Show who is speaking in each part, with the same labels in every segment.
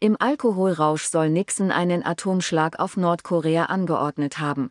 Speaker 1: Im Alkoholrausch soll Nixon einen Atomschlag auf Nordkorea angeordnet haben.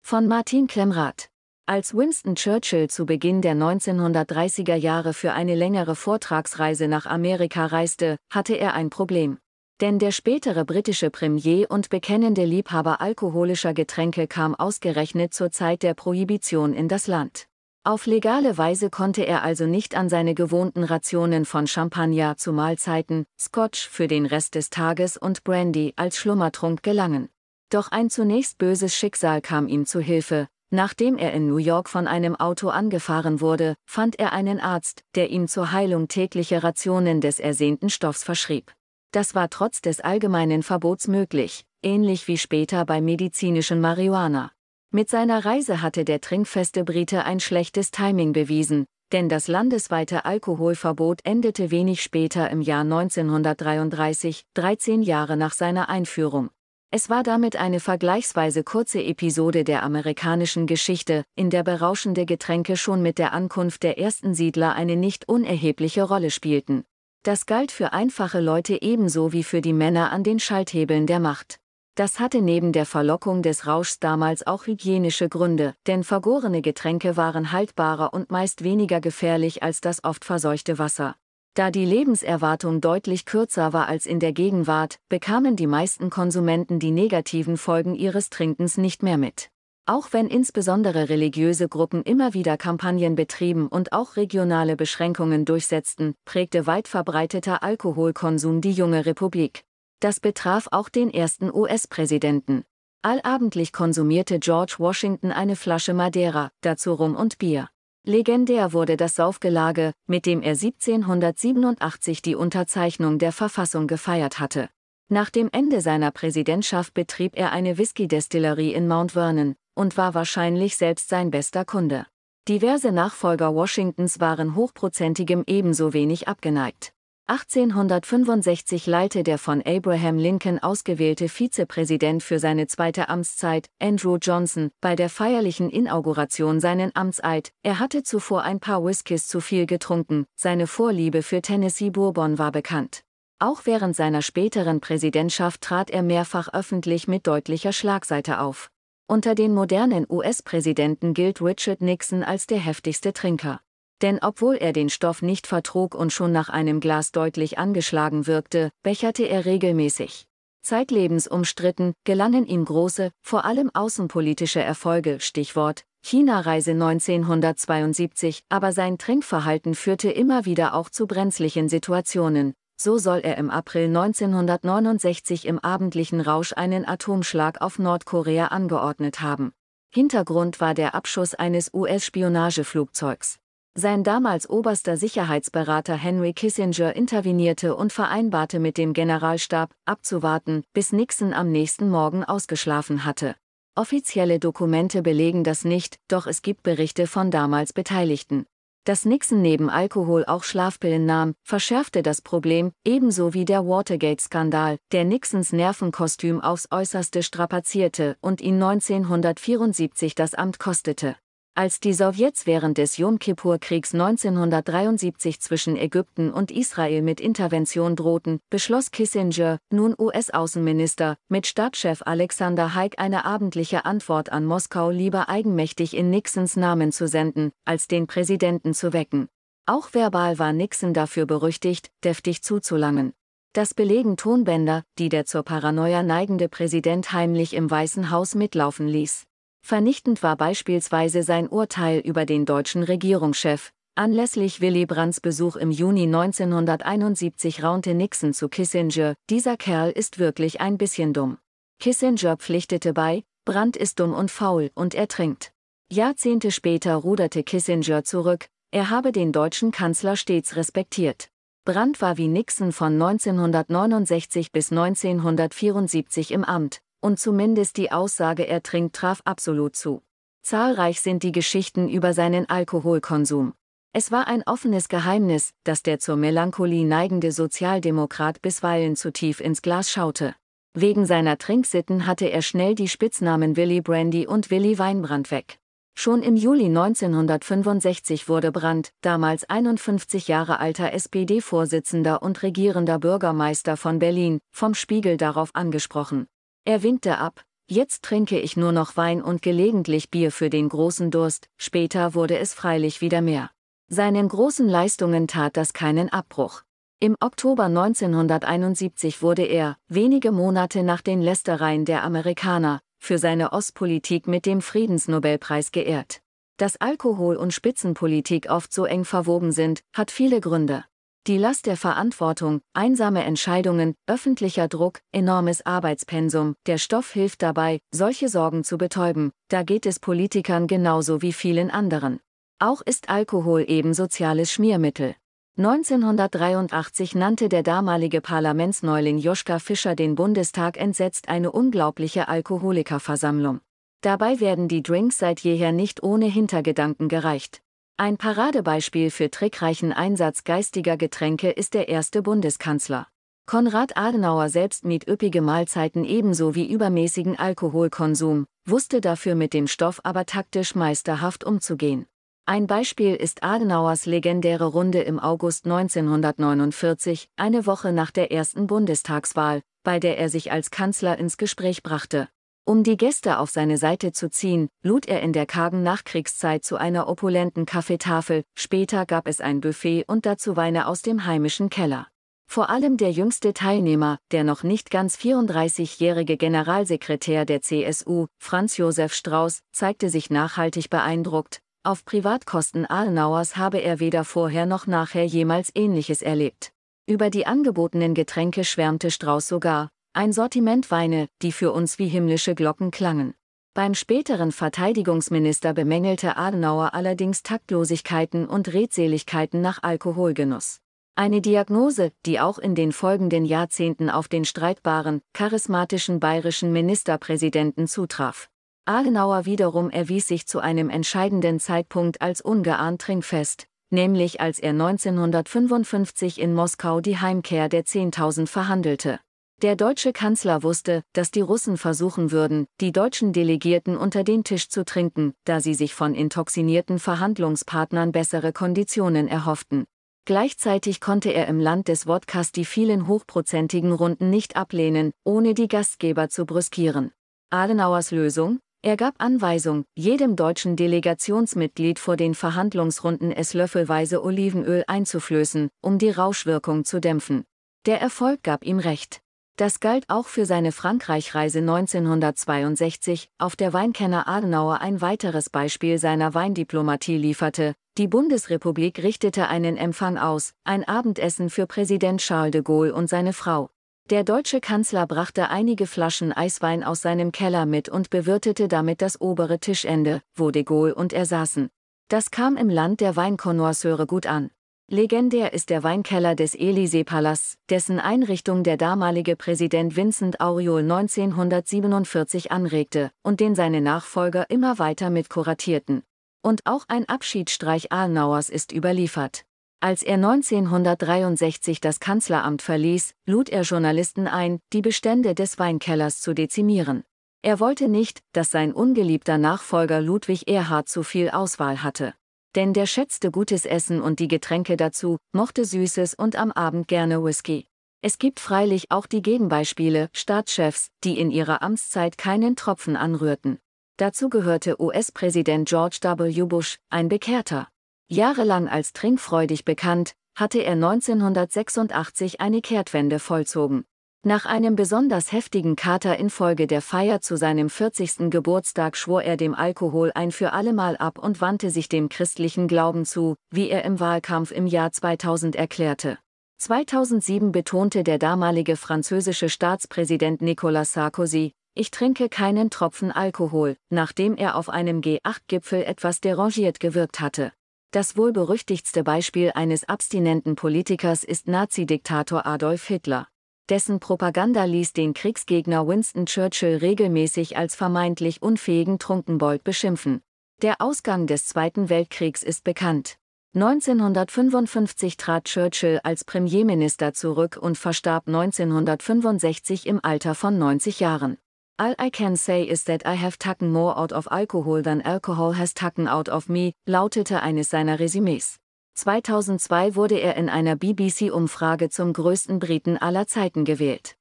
Speaker 1: Von Martin Klemrath. Als Winston Churchill zu Beginn der 1930er Jahre für eine längere Vortragsreise nach Amerika reiste, hatte er ein Problem. Denn der spätere britische Premier und bekennende Liebhaber alkoholischer Getränke kam ausgerechnet zur Zeit der Prohibition in das Land. Auf legale Weise konnte er also nicht an seine gewohnten Rationen von Champagner zu Mahlzeiten, Scotch für den Rest des Tages und Brandy als Schlummertrunk gelangen. Doch ein zunächst böses Schicksal kam ihm zu Hilfe. Nachdem er in New York von einem Auto angefahren wurde, fand er einen Arzt, der ihm zur Heilung tägliche Rationen des ersehnten Stoffs verschrieb. Das war trotz des allgemeinen Verbots möglich, ähnlich wie später bei medizinischen Marihuana. Mit seiner Reise hatte der trinkfeste Brite ein schlechtes Timing bewiesen, denn das landesweite Alkoholverbot endete wenig später im Jahr 1933, 13 Jahre nach seiner Einführung. Es war damit eine vergleichsweise kurze Episode der amerikanischen Geschichte, in der berauschende Getränke schon mit der Ankunft der ersten Siedler eine nicht unerhebliche Rolle spielten. Das galt für einfache Leute ebenso wie für die Männer an den Schalthebeln der Macht. Das hatte neben der Verlockung des Rauschs damals auch hygienische Gründe, denn vergorene Getränke waren haltbarer und meist weniger gefährlich als das oft verseuchte Wasser. Da die Lebenserwartung deutlich kürzer war als in der Gegenwart, bekamen die meisten Konsumenten die negativen Folgen ihres Trinkens nicht mehr mit. Auch wenn insbesondere religiöse Gruppen immer wieder Kampagnen betrieben und auch regionale Beschränkungen durchsetzten, prägte weit verbreiteter Alkoholkonsum die junge Republik. Das betraf auch den ersten US-Präsidenten. Allabendlich konsumierte George Washington eine Flasche Madeira, dazu Rum und Bier. Legendär wurde das Saufgelage, mit dem er 1787 die Unterzeichnung der Verfassung gefeiert hatte. Nach dem Ende seiner Präsidentschaft betrieb er eine Whisky-Destillerie in Mount Vernon und war wahrscheinlich selbst sein bester Kunde. Diverse Nachfolger Washingtons waren hochprozentigem ebenso wenig abgeneigt. 1865 leilte der von Abraham Lincoln ausgewählte Vizepräsident für seine zweite Amtszeit, Andrew Johnson, bei der feierlichen Inauguration seinen Amtseid. Er hatte zuvor ein paar Whiskys zu viel getrunken, seine Vorliebe für Tennessee Bourbon war bekannt. Auch während seiner späteren Präsidentschaft trat er mehrfach öffentlich mit deutlicher Schlagseite auf. Unter den modernen US-Präsidenten gilt Richard Nixon als der heftigste Trinker. Denn obwohl er den Stoff nicht vertrug und schon nach einem Glas deutlich angeschlagen wirkte, becherte er regelmäßig. Zeitlebens umstritten, gelangen ihm große, vor allem außenpolitische Erfolge, Stichwort China-Reise 1972, aber sein Trinkverhalten führte immer wieder auch zu brenzlichen Situationen. So soll er im April 1969 im abendlichen Rausch einen Atomschlag auf Nordkorea angeordnet haben. Hintergrund war der Abschuss eines US-Spionageflugzeugs. Sein damals oberster Sicherheitsberater Henry Kissinger intervenierte und vereinbarte mit dem Generalstab, abzuwarten, bis Nixon am nächsten Morgen ausgeschlafen hatte. Offizielle Dokumente belegen das nicht, doch es gibt Berichte von damals Beteiligten. Dass Nixon neben Alkohol auch Schlafpillen nahm, verschärfte das Problem, ebenso wie der Watergate-Skandal, der Nixons Nervenkostüm aufs äußerste strapazierte und ihn 1974 das Amt kostete. Als die Sowjets während des Yom Kippur-Kriegs 1973 zwischen Ägypten und Israel mit Intervention drohten, beschloss Kissinger, nun US-Außenminister, mit Stadtchef Alexander Haig eine abendliche Antwort an Moskau lieber eigenmächtig in Nixons Namen zu senden, als den Präsidenten zu wecken. Auch verbal war Nixon dafür berüchtigt, deftig zuzulangen. Das belegen Tonbänder, die der zur Paranoia neigende Präsident heimlich im Weißen Haus mitlaufen ließ. Vernichtend war beispielsweise sein Urteil über den deutschen Regierungschef. Anlässlich Willy Brandts Besuch im Juni 1971 raunte Nixon zu Kissinger, dieser Kerl ist wirklich ein bisschen dumm. Kissinger pflichtete bei, Brandt ist dumm und faul und er trinkt. Jahrzehnte später ruderte Kissinger zurück, er habe den deutschen Kanzler stets respektiert. Brandt war wie Nixon von 1969 bis 1974 im Amt, und zumindest die Aussage er trinkt traf absolut zu. Zahlreich sind die Geschichten über seinen Alkoholkonsum. Es war ein offenes Geheimnis, dass der zur Melancholie neigende Sozialdemokrat bisweilen zu tief ins Glas schaute. Wegen seiner Trinksitten hatte er schnell die Spitznamen Willy Brandy und Willy Weinbrand weg. Schon im Juli 1965 wurde Brandt, damals 51 Jahre alter SPD-Vorsitzender und regierender Bürgermeister von Berlin, vom Spiegel darauf angesprochen. Er winkte ab, jetzt trinke ich nur noch Wein und gelegentlich Bier für den großen Durst, später wurde es freilich wieder mehr. Seinen großen Leistungen tat das keinen Abbruch. Im Oktober 1971 wurde er, wenige Monate nach den Lästereien der Amerikaner, für seine Ostpolitik mit dem Friedensnobelpreis geehrt. Dass Alkohol und Spitzenpolitik oft so eng verwoben sind, hat viele Gründe. Die Last der Verantwortung, einsame Entscheidungen, öffentlicher Druck, enormes Arbeitspensum, der Stoff hilft dabei, solche Sorgen zu betäuben, da geht es Politikern genauso wie vielen anderen. Auch ist Alkohol eben soziales Schmiermittel. 1983 nannte der damalige Parlamentsneuling Joschka Fischer den Bundestag entsetzt eine unglaubliche Alkoholikerversammlung. Dabei werden die Drinks seit jeher nicht ohne Hintergedanken gereicht. Ein Paradebeispiel für trickreichen Einsatz geistiger Getränke ist der erste Bundeskanzler. Konrad Adenauer selbst mied üppige Mahlzeiten ebenso wie übermäßigen Alkoholkonsum, wusste dafür mit dem Stoff aber taktisch meisterhaft umzugehen. Ein Beispiel ist Adenauers legendäre Runde im August 1949, eine Woche nach der ersten Bundestagswahl, bei der er sich als Kanzler ins Gespräch brachte. Um die Gäste auf seine Seite zu ziehen, lud er in der kargen Nachkriegszeit zu einer opulenten Kaffeetafel, später gab es ein Buffet und dazu Weine aus dem heimischen Keller. Vor allem der jüngste Teilnehmer, der noch nicht ganz 34-jährige Generalsekretär der CSU, Franz Josef Strauß, zeigte sich nachhaltig beeindruckt, auf Privatkosten Adenauers habe er weder vorher noch nachher jemals Ähnliches erlebt. Über die angebotenen Getränke schwärmte Strauß sogar, ein Sortiment Weine, die für uns wie himmlische Glocken klangen. Beim späteren Verteidigungsminister bemängelte Adenauer allerdings Taktlosigkeiten und Redseligkeiten nach Alkoholgenuss. Eine Diagnose, die auch in den folgenden Jahrzehnten auf den streitbaren, charismatischen bayerischen Ministerpräsidenten zutraf. Adenauer wiederum erwies sich zu einem entscheidenden Zeitpunkt als ungeahnt trinkfest, nämlich als er 1955 in Moskau die Heimkehr der 10.000 verhandelte. Der deutsche Kanzler wusste, dass die Russen versuchen würden, die deutschen Delegierten unter den Tisch zu trinken, da sie sich von intoxinierten Verhandlungspartnern bessere Konditionen erhofften. Gleichzeitig konnte er im Land des Wodkas die vielen hochprozentigen Runden nicht ablehnen, ohne die Gastgeber zu brüskieren. Adenauers Lösung? Er gab Anweisung, jedem deutschen Delegationsmitglied vor den Verhandlungsrunden es löffelweise Olivenöl einzuflößen, um die Rauschwirkung zu dämpfen. Der Erfolg gab ihm recht. Das galt auch für seine Frankreichreise 1962, auf der Weinkenner Adenauer ein weiteres Beispiel seiner Weindiplomatie lieferte. Die Bundesrepublik richtete einen Empfang aus, ein Abendessen für Präsident Charles de Gaulle und seine Frau. Der deutsche Kanzler brachte einige Flaschen Eiswein aus seinem Keller mit und bewirtete damit das obere Tischende, wo de Gaulle und er saßen. Das kam im Land der Weinkonnoisseure gut an. Legendär ist der Weinkeller des Élysée-Palasts, dessen Einrichtung der damalige Präsident Vincent Auriol 1947 anregte und den seine Nachfolger immer weiter mitkuratierten. Und auch ein Abschiedsstreich Adenauers ist überliefert. Als er 1963 das Kanzleramt verließ, lud er Journalisten ein, die Bestände des Weinkellers zu dezimieren. Er wollte nicht, dass sein ungeliebter Nachfolger Ludwig Erhard zu viel Auswahl hatte. Denn der schätzte gutes Essen und die Getränke dazu, mochte Süßes und am Abend gerne Whisky. Es gibt freilich auch die Gegenbeispiele, Staatschefs, die in ihrer Amtszeit keinen Tropfen anrührten. Dazu gehörte US-Präsident George W. Bush, ein Bekehrter. Jahrelang als trinkfreudig bekannt, hatte er 1986 eine Kehrtwende vollzogen. Nach einem besonders heftigen Kater infolge der Feier zu seinem 40. Geburtstag schwor er dem Alkohol ein für allemal ab und wandte sich dem christlichen Glauben zu, wie er im Wahlkampf im Jahr 2000 erklärte. 2007 betonte der damalige französische Staatspräsident Nicolas Sarkozy, ich trinke keinen Tropfen Alkohol, nachdem er auf einem G8-Gipfel etwas derangiert gewirkt hatte. Das wohl berüchtigtste Beispiel eines abstinenten Politikers ist Nazi-Diktator Adolf Hitler. Dessen Propaganda ließ den Kriegsgegner Winston Churchill regelmäßig als vermeintlich unfähigen Trunkenbold beschimpfen. Der Ausgang des Zweiten Weltkriegs ist bekannt. 1955 trat Churchill als Premierminister zurück und verstarb 1965 im Alter von 90 Jahren. All I can say is that I have taken more out of alcohol than alcohol has taken out of me, lautete eines seiner Resümees. 2002 wurde er in einer BBC-Umfrage zum größten Briten aller Zeiten gewählt.